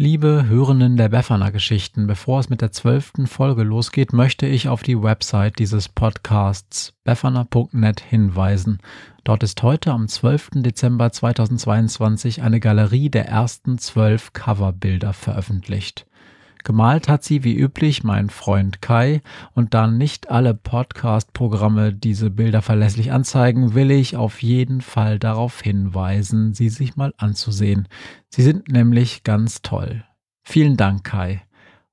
Liebe Hörenden der Befana Geschichten, bevor es mit der zwölften Folge losgeht, möchte ich auf die Website dieses Podcasts befana.net hinweisen. Dort ist heute am 12. Dezember 2022 eine Galerie der ersten zwölf Coverbilder veröffentlicht. Gemalt hat sie wie üblich mein Freund Kai und da nicht alle Podcast-Programme diese Bilder verlässlich anzeigen, will ich auf jeden Fall darauf hinweisen, sie sich mal anzusehen. Sie sind nämlich ganz toll. Vielen Dank, Kai.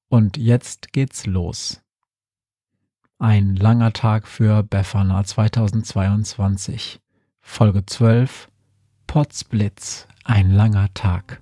Und jetzt geht's los. Ein langer Tag für Befana 2022. Folge 12 Potsblitz. Ein langer Tag.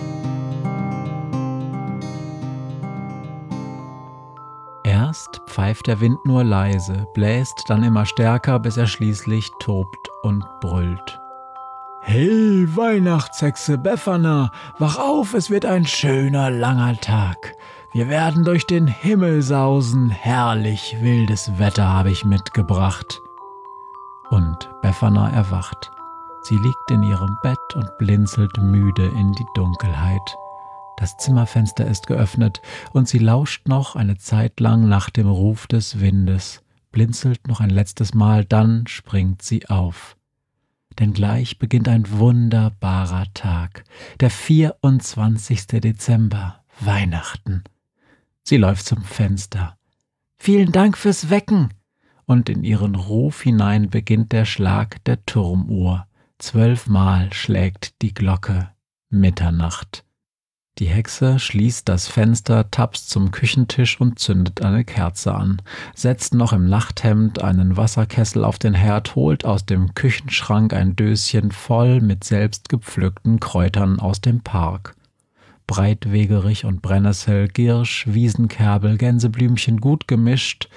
Pfeift der Wind nur leise, bläst dann immer stärker, bis er schließlich tobt und brüllt. Hey, Weihnachtshexe Befana, wach auf, es wird ein schöner langer Tag. Wir werden durch den Himmel sausen, herrlich wildes Wetter habe ich mitgebracht. Und Befana erwacht. Sie liegt in ihrem Bett und blinzelt müde in die Dunkelheit. Das Zimmerfenster ist geöffnet und sie lauscht noch eine Zeit lang nach dem Ruf des Windes, blinzelt noch ein letztes Mal, dann springt sie auf. Denn gleich beginnt ein wunderbarer Tag, der 24. Dezember, Weihnachten. Sie läuft zum Fenster. Vielen Dank fürs Wecken! Und in ihren Ruf hinein beginnt der Schlag der Turmuhr. Zwölfmal schlägt die Glocke Mitternacht. Die Hexe schließt das Fenster, tapst zum Küchentisch und zündet eine Kerze an, setzt noch im Nachthemd einen Wasserkessel auf den Herd, holt aus dem Küchenschrank ein Döschen voll mit selbst gepflückten Kräutern aus dem Park. Breitwegerich und Brennnessel, Girsch, Wiesenkerbel, Gänseblümchen gut gemischt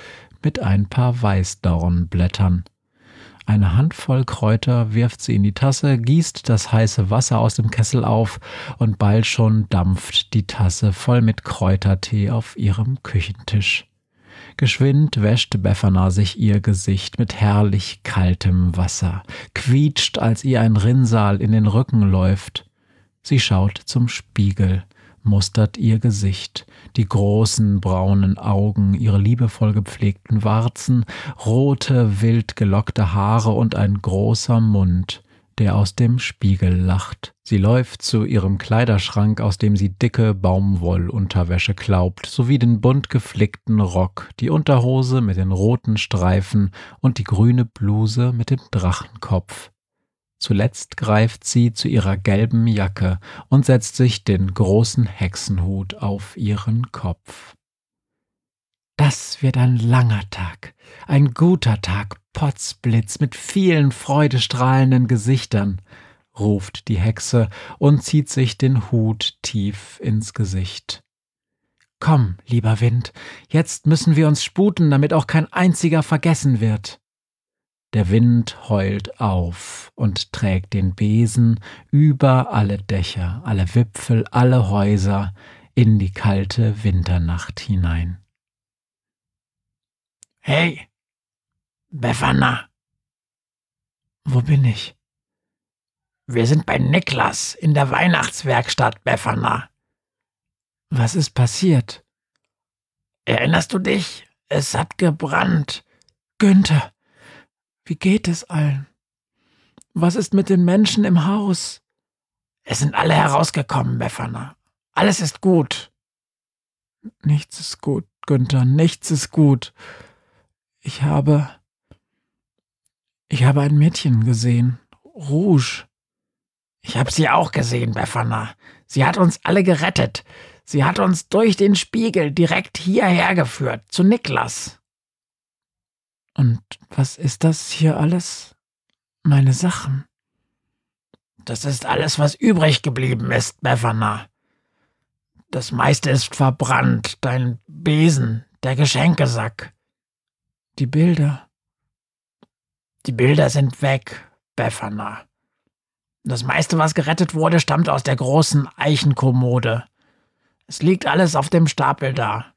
mit ein paar Weißdornblättern. Eine Handvoll Kräuter wirft sie in die Tasse, gießt das heiße Wasser aus dem Kessel auf und bald schon dampft die Tasse voll mit Kräutertee auf ihrem Küchentisch. Geschwind wäscht Befana sich ihr Gesicht mit herrlich kaltem Wasser, quietscht, als ihr ein Rinnsal in den Rücken läuft. Sie schaut zum Spiegel mustert ihr Gesicht, die großen braunen Augen, ihre liebevoll gepflegten Warzen, rote, wild gelockte Haare und ein großer Mund, der aus dem Spiegel lacht. Sie läuft zu ihrem Kleiderschrank, aus dem sie dicke Baumwollunterwäsche klaubt, sowie den bunt geflickten Rock, die Unterhose mit den roten Streifen und die grüne Bluse mit dem Drachenkopf. Zuletzt greift sie zu ihrer gelben Jacke und setzt sich den großen Hexenhut auf ihren Kopf. Das wird ein langer Tag, ein guter Tag, Potzblitz mit vielen freudestrahlenden Gesichtern, ruft die Hexe und zieht sich den Hut tief ins Gesicht. Komm, lieber Wind, jetzt müssen wir uns sputen, damit auch kein einziger vergessen wird. Der Wind heult auf und trägt den Besen über alle Dächer, alle Wipfel, alle Häuser in die kalte Winternacht hinein. Hey, »« Befana! Wo bin ich? Wir sind bei Niklas in der Weihnachtswerkstatt Befana. Was ist passiert? Erinnerst du dich? Es hat gebrannt. Günther, wie geht es allen? Was ist mit den Menschen im Haus? Es sind alle herausgekommen, Befana. Alles ist gut. Nichts ist gut, Günther, nichts ist gut. Ich habe. Ich habe ein Mädchen gesehen. Rouge. Ich habe sie auch gesehen, Befana. Sie hat uns alle gerettet. Sie hat uns durch den Spiegel direkt hierher geführt, zu Niklas. Und was ist das hier alles? Meine Sachen. Das ist alles, was übrig geblieben ist, Befana. Das meiste ist verbrannt, dein Besen, der Geschenkesack. Die Bilder. Die Bilder sind weg, Befana. Das meiste, was gerettet wurde, stammt aus der großen Eichenkommode. Es liegt alles auf dem Stapel da.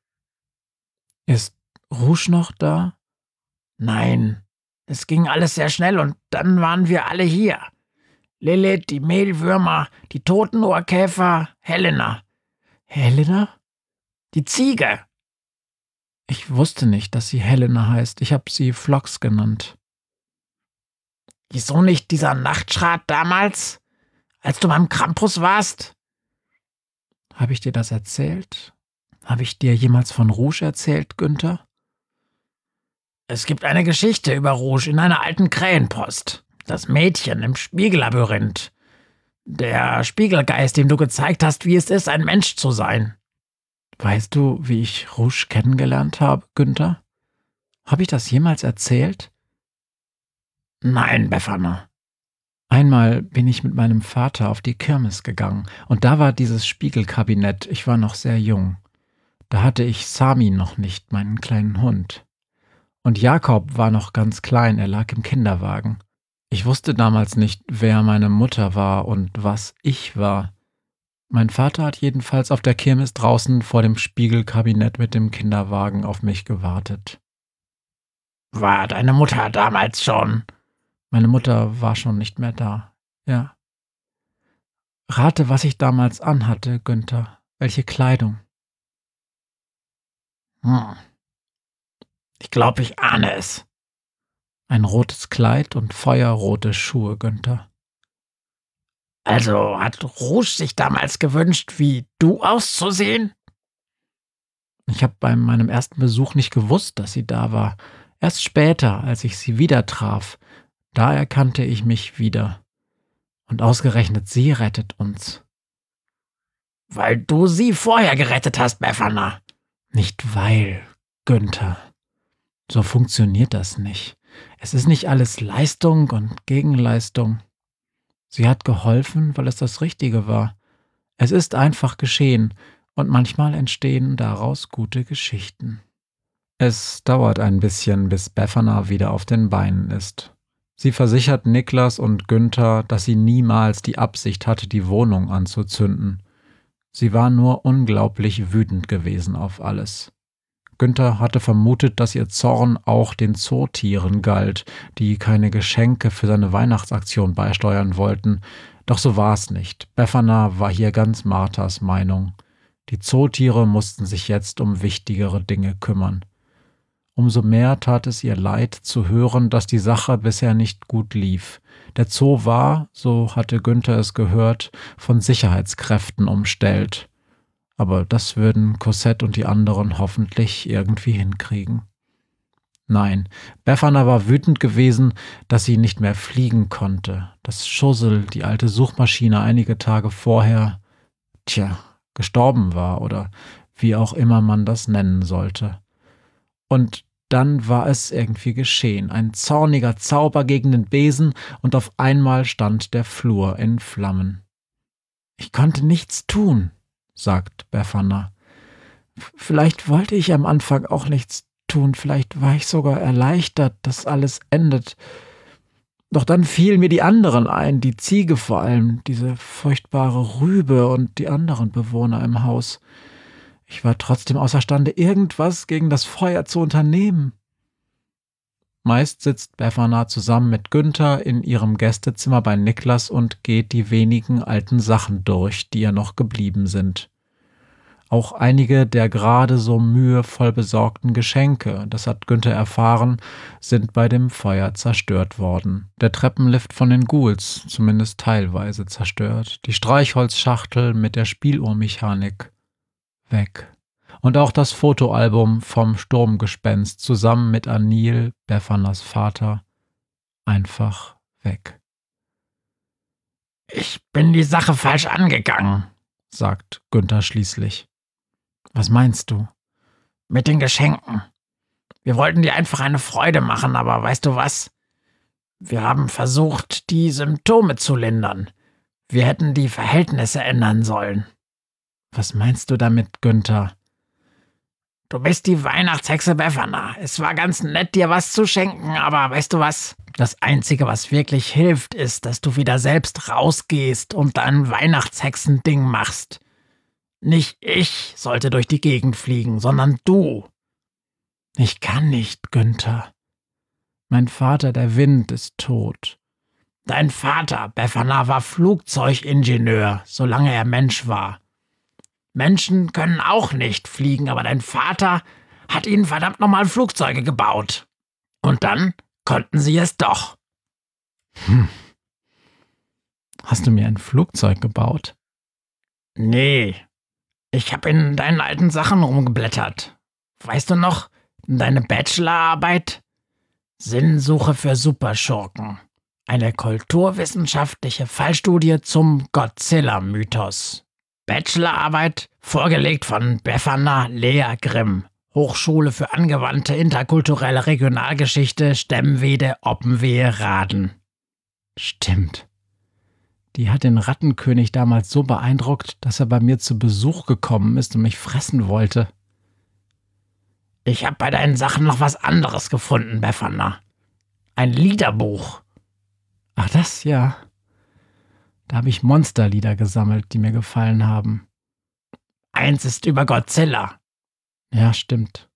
Ist Rouge noch da? Nein, es ging alles sehr schnell und dann waren wir alle hier. Lilith, die Mehlwürmer, die Totenohrkäfer, Helena. Helena? Die Ziege. Ich wusste nicht, dass sie Helena heißt. Ich habe sie Flox genannt. Wieso nicht dieser Nachtschrat damals, als du beim Krampus warst? Habe ich dir das erzählt? Habe ich dir jemals von Rouge erzählt, Günther? Es gibt eine Geschichte über Rouge in einer alten Krähenpost. Das Mädchen im Spiegellabyrinth. Der Spiegelgeist, dem du gezeigt hast, wie es ist, ein Mensch zu sein. Weißt du, wie ich Rouge kennengelernt habe, Günther? Habe ich das jemals erzählt? Nein, Befana. Einmal bin ich mit meinem Vater auf die Kirmes gegangen, und da war dieses Spiegelkabinett, ich war noch sehr jung. Da hatte ich Sami noch nicht, meinen kleinen Hund. Und Jakob war noch ganz klein, er lag im Kinderwagen. Ich wusste damals nicht, wer meine Mutter war und was ich war. Mein Vater hat jedenfalls auf der Kirmes draußen vor dem Spiegelkabinett mit dem Kinderwagen auf mich gewartet. War deine Mutter damals schon? Meine Mutter war schon nicht mehr da. Ja. Rate, was ich damals anhatte, Günther. Welche Kleidung? Hm. Ich glaube, ich ahne es. Ein rotes Kleid und feuerrote Schuhe, Günther. Also hat Rouge sich damals gewünscht, wie du auszusehen? Ich habe bei meinem ersten Besuch nicht gewusst, dass sie da war. Erst später, als ich sie wieder traf, da erkannte ich mich wieder. Und ausgerechnet sie rettet uns. Weil du sie vorher gerettet hast, Befana. Nicht weil, Günther. So funktioniert das nicht. Es ist nicht alles Leistung und Gegenleistung. Sie hat geholfen, weil es das Richtige war. Es ist einfach geschehen, und manchmal entstehen daraus gute Geschichten. Es dauert ein bisschen, bis Befana wieder auf den Beinen ist. Sie versichert Niklas und Günther, dass sie niemals die Absicht hatte, die Wohnung anzuzünden. Sie war nur unglaublich wütend gewesen auf alles. Günther hatte vermutet, dass ihr Zorn auch den Zootieren galt, die keine Geschenke für seine Weihnachtsaktion beisteuern wollten. Doch so war es nicht. Befana war hier ganz Marthas Meinung. Die Zootiere mussten sich jetzt um wichtigere Dinge kümmern. Umso mehr tat es ihr leid zu hören, dass die Sache bisher nicht gut lief. Der Zoo war, so hatte Günther es gehört, von Sicherheitskräften umstellt aber das würden Cosette und die anderen hoffentlich irgendwie hinkriegen. Nein, Befana war wütend gewesen, dass sie nicht mehr fliegen konnte, dass Schussel, die alte Suchmaschine, einige Tage vorher, tja, gestorben war oder wie auch immer man das nennen sollte. Und dann war es irgendwie geschehen, ein zorniger Zauber gegen den Besen, und auf einmal stand der Flur in Flammen. Ich konnte nichts tun, sagt Befana. Vielleicht wollte ich am Anfang auch nichts tun, vielleicht war ich sogar erleichtert, dass alles endet. Doch dann fielen mir die anderen ein, die Ziege vor allem, diese furchtbare Rübe und die anderen Bewohner im Haus. Ich war trotzdem außerstande, irgendwas gegen das Feuer zu unternehmen. Meist sitzt Befana zusammen mit Günther in ihrem Gästezimmer bei Niklas und geht die wenigen alten Sachen durch, die ihr noch geblieben sind. Auch einige der gerade so mühevoll besorgten Geschenke, das hat Günther erfahren, sind bei dem Feuer zerstört worden. Der Treppenlift von den Ghouls, zumindest teilweise zerstört. Die Streichholzschachtel mit der Spieluhrmechanik. Weg. Und auch das Fotoalbum vom Sturmgespenst zusammen mit Anil, Befanas Vater, einfach weg. Ich bin die Sache falsch angegangen, sagt Günther schließlich. Was meinst du? Mit den Geschenken. Wir wollten dir einfach eine Freude machen, aber weißt du was? Wir haben versucht, die Symptome zu lindern. Wir hätten die Verhältnisse ändern sollen. Was meinst du damit, Günther? Du bist die Weihnachtshexe Befana. Es war ganz nett, dir was zu schenken, aber weißt du was? Das Einzige, was wirklich hilft, ist, dass du wieder selbst rausgehst und dein Weihnachtshexending machst. Nicht ich sollte durch die Gegend fliegen, sondern du. Ich kann nicht, Günther. Mein Vater, der Wind, ist tot. Dein Vater, Befana, war Flugzeugingenieur, solange er Mensch war. Menschen können auch nicht fliegen, aber dein Vater hat ihnen verdammt nochmal Flugzeuge gebaut. Und dann konnten sie es doch. Hm. Hast du mir ein Flugzeug gebaut? Nee, ich habe in deinen alten Sachen rumgeblättert. Weißt du noch, deine Bachelorarbeit? Sinnsuche für Superschurken. Eine kulturwissenschaftliche Fallstudie zum Godzilla-Mythos. Bachelorarbeit, vorgelegt von Befana Lea Grimm. Hochschule für angewandte interkulturelle Regionalgeschichte, Stemmwede, Oppenwehe, Raden. Stimmt. Die hat den Rattenkönig damals so beeindruckt, dass er bei mir zu Besuch gekommen ist und mich fressen wollte. Ich habe bei deinen Sachen noch was anderes gefunden, Befana. Ein Liederbuch. Ach, das ja. Da habe ich Monsterlieder gesammelt, die mir gefallen haben. Eins ist über Godzilla. Ja, stimmt.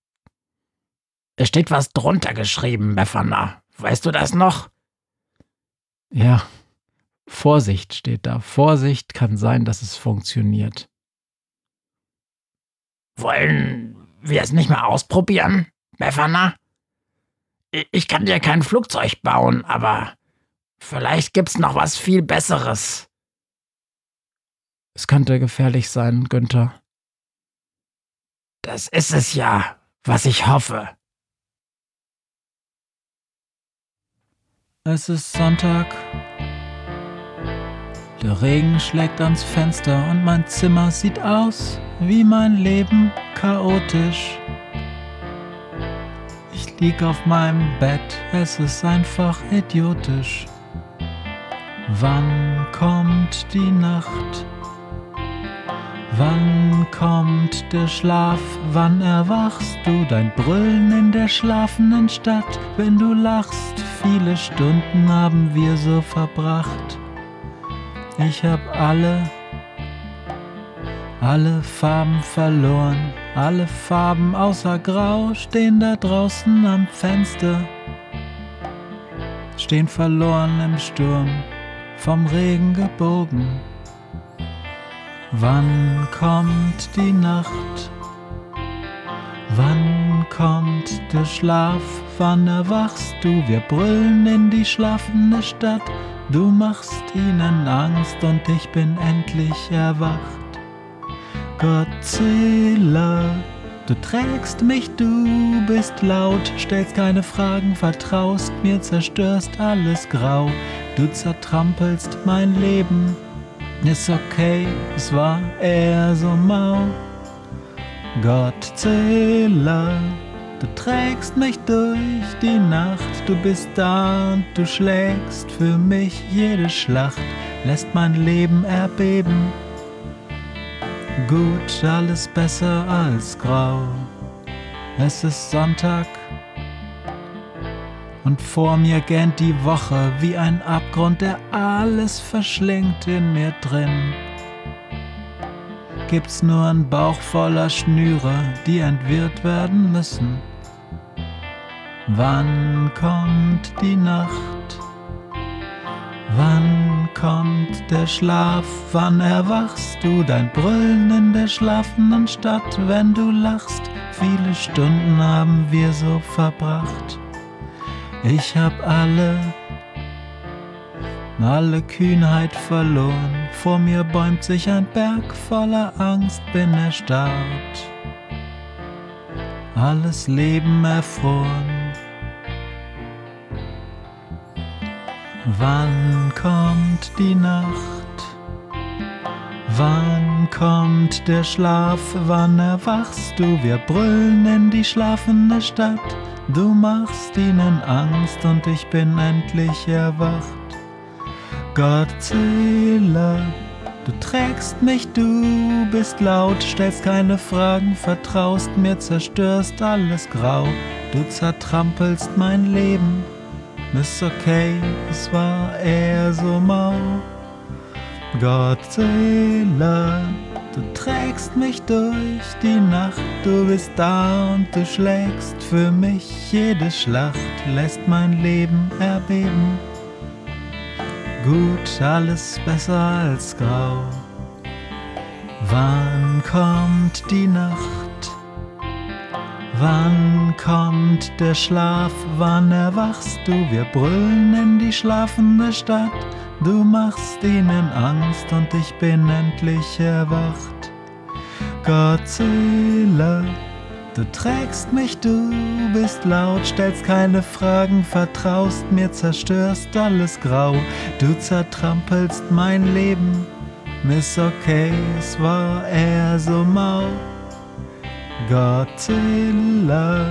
Es steht was drunter geschrieben, Befana. Weißt du das noch? Ja, Vorsicht steht da. Vorsicht kann sein, dass es funktioniert. Wollen wir es nicht mal ausprobieren, Befana? Ich kann dir kein Flugzeug bauen, aber vielleicht gibt's noch was viel Besseres. Es könnte gefährlich sein, Günther. Das ist es ja, was ich hoffe. Es ist Sonntag der Regen schlägt ans Fenster und mein Zimmer sieht aus wie mein Leben chaotisch. Ich lieg auf meinem Bett, es ist einfach idiotisch. Wann kommt die Nacht? Wann kommt der Schlaf? Wann erwachst du dein Brüllen in der schlafenden Stadt? Wenn du lachst, viele Stunden haben wir so verbracht. Ich hab alle, alle Farben verloren. Alle Farben außer Grau stehen da draußen am Fenster. Stehen verloren im Sturm, vom Regen gebogen. Wann kommt die Nacht? Wann kommt der Schlaf? Wann erwachst du? Wir brüllen in die schlafende Stadt. Du machst ihnen Angst und ich bin endlich erwacht. Godzilla, du trägst mich, du bist laut, stellst keine Fragen, vertraust mir, zerstörst alles grau. Du zertrampelst mein Leben, ist okay, es war eher so mau. Godzilla, Du trägst mich durch die Nacht, du bist da und du schlägst für mich jede Schlacht, lässt mein Leben erbeben. Gut, alles besser als grau. Es ist Sonntag und vor mir gähnt die Woche wie ein Abgrund, der alles verschlingt in mir drin. Gibt's nur einen Bauch voller Schnüre, die entwirrt werden müssen. Wann kommt die Nacht? Wann kommt der Schlaf? Wann erwachst du dein Brüllen in der schlafenden Stadt, wenn du lachst? Viele Stunden haben wir so verbracht. Ich hab alle, alle Kühnheit verloren. Vor mir bäumt sich ein Berg voller Angst, bin erstarrt. Alles Leben erfroren. Wann kommt die Nacht? Wann kommt der Schlaf? Wann erwachst du? Wir brüllen in die schlafende Stadt. Du machst ihnen Angst und ich bin endlich erwacht. Godzilla, du trägst mich, du bist laut, stellst keine Fragen, vertraust mir, zerstörst alles grau. Du zertrampelst mein Leben ist okay, es war eher so mau. Godzilla, du trägst mich durch die Nacht, du bist da und du schlägst für mich jede Schlacht, lässt mein Leben erbeben. Gut, alles besser als grau. Wann kommt die Nacht? Wann kommt der Schlaf? Wann erwachst du? Wir brüllen in die schlafende Stadt. Du machst ihnen Angst und ich bin endlich erwacht. Godzilla, du trägst mich, du bist laut, stellst keine Fragen, vertraust mir, zerstörst alles grau. Du zertrampelst mein Leben, ist okay, es war eher so mau. Godzilla,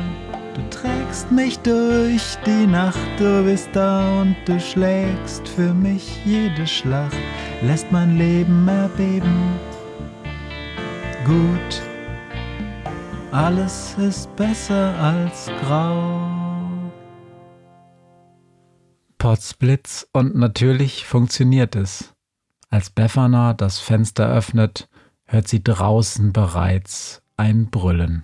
du trägst mich durch die Nacht, du bist da und du schlägst für mich jede Schlacht, lässt mein Leben erbeben. Gut, alles ist besser als grau. Potzblitz und natürlich funktioniert es. Als Befana das Fenster öffnet, hört sie draußen bereits ein Brüllen.